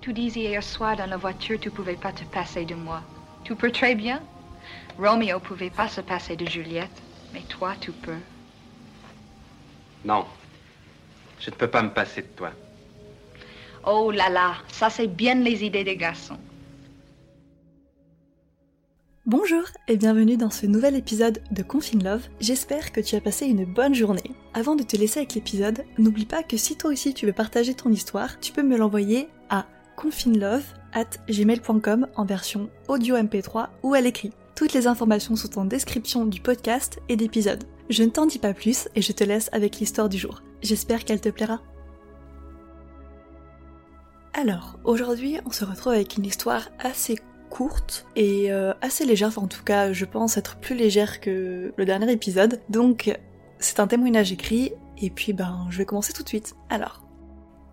Tu disais hier soir dans la voiture, tu pouvais pas te passer de moi. Tu peux très bien. Romeo pouvait pas se passer de Juliette, mais toi, tu peux. Non. Je ne peux pas me passer de toi. Oh là là, ça c'est bien les idées des garçons. Bonjour et bienvenue dans ce nouvel épisode de Confine Love. J'espère que tu as passé une bonne journée. Avant de te laisser avec l'épisode, n'oublie pas que si toi aussi tu veux partager ton histoire, tu peux me l'envoyer à confinelove@gmail.com en version audio MP3 ou à l'écrit. Toutes les informations sont en description du podcast et d'épisode. Je ne t'en dis pas plus et je te laisse avec l'histoire du jour. J'espère qu'elle te plaira. Alors, aujourd'hui, on se retrouve avec une histoire assez courte et euh, assez légère, en tout cas je pense être plus légère que le dernier épisode. Donc c'est un témoignage écrit et puis ben je vais commencer tout de suite. Alors,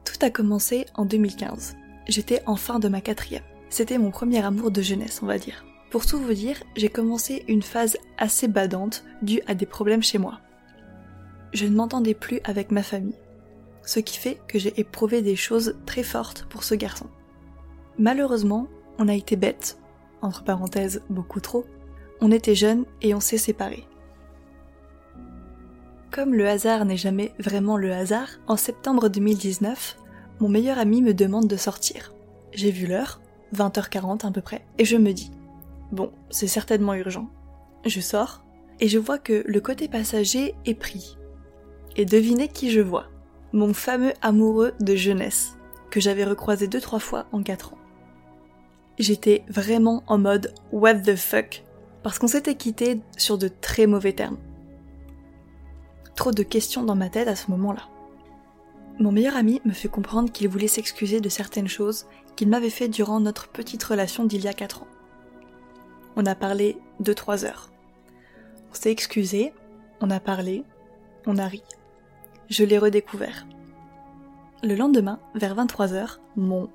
tout a commencé en 2015. J'étais en fin de ma quatrième. C'était mon premier amour de jeunesse, on va dire. Pour tout vous dire, j'ai commencé une phase assez badante due à des problèmes chez moi. Je ne m'entendais plus avec ma famille, ce qui fait que j'ai éprouvé des choses très fortes pour ce garçon. Malheureusement, on a été bêtes, entre parenthèses beaucoup trop. On était jeunes et on s'est séparés. Comme le hasard n'est jamais vraiment le hasard, en septembre 2019, mon meilleur ami me demande de sortir. J'ai vu l'heure, 20h40 à peu près, et je me dis, bon, c'est certainement urgent. Je sors, et je vois que le côté passager est pris. Et devinez qui je vois Mon fameux amoureux de jeunesse, que j'avais recroisé deux trois fois en quatre ans j'étais vraiment en mode what the fuck? Parce qu'on s'était quitté sur de très mauvais termes. De questions dans ma tête à ce moment-là. Mon meilleur ami me fait comprendre qu'il voulait s'excuser de certaines choses qu'il m'avait fait durant notre petite relation d'il y a 4 ans. On a parlé 2-3 heures. On s'est excusé, on a parlé, on a ri. Je l'ai redécouvert. Le lendemain, vers 23h, mon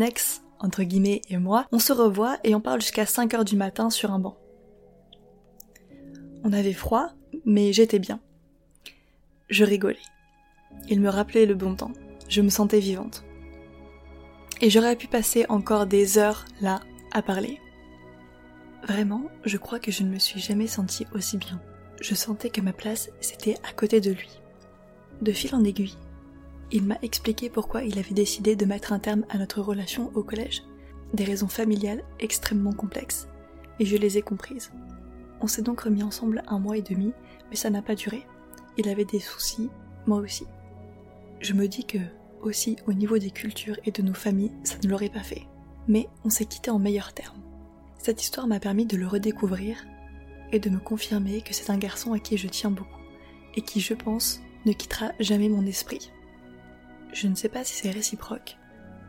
ex entre guillemets, et moi, on se revoit et on parle jusqu'à 5 heures du matin sur un banc. On avait froid, mais j'étais bien. Je rigolais. Il me rappelait le bon temps. Je me sentais vivante. Et j'aurais pu passer encore des heures là à parler. Vraiment, je crois que je ne me suis jamais sentie aussi bien. Je sentais que ma place, c'était à côté de lui. De fil en aiguille, il m'a expliqué pourquoi il avait décidé de mettre un terme à notre relation au collège. Des raisons familiales extrêmement complexes, et je les ai comprises. On s'est donc remis ensemble un mois et demi, mais ça n'a pas duré. Il avait des soucis, moi aussi. Je me dis que, aussi au niveau des cultures et de nos familles, ça ne l'aurait pas fait. Mais on s'est quitté en meilleurs termes. Cette histoire m'a permis de le redécouvrir et de me confirmer que c'est un garçon à qui je tiens beaucoup et qui, je pense, ne quittera jamais mon esprit. Je ne sais pas si c'est réciproque.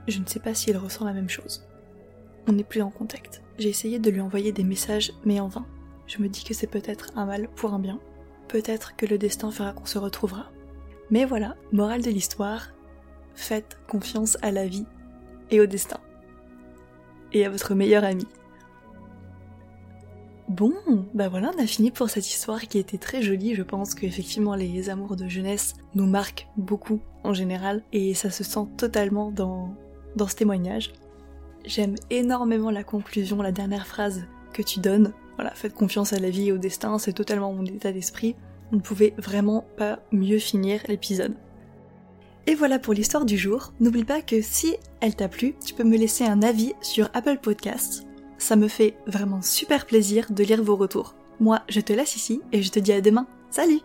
Je ne sais pas s'il ressent la même chose. On n'est plus en contact. J'ai essayé de lui envoyer des messages, mais en vain. Je me dis que c'est peut-être un mal pour un bien. Peut-être que le destin fera qu'on se retrouvera. Mais voilà, morale de l'histoire, faites confiance à la vie et au destin. Et à votre meilleur ami. Bon, bah voilà, on a fini pour cette histoire qui était très jolie. Je pense qu'effectivement les amours de jeunesse nous marquent beaucoup en général et ça se sent totalement dans, dans ce témoignage. J'aime énormément la conclusion, la dernière phrase que tu donnes. Voilà, faites confiance à la vie et au destin, c'est totalement mon état d'esprit. On ne pouvait vraiment pas mieux finir l'épisode. Et voilà pour l'histoire du jour. N'oublie pas que si elle t'a plu, tu peux me laisser un avis sur Apple Podcasts ça me fait vraiment super plaisir de lire vos retours. Moi, je te laisse ici et je te dis à demain. Salut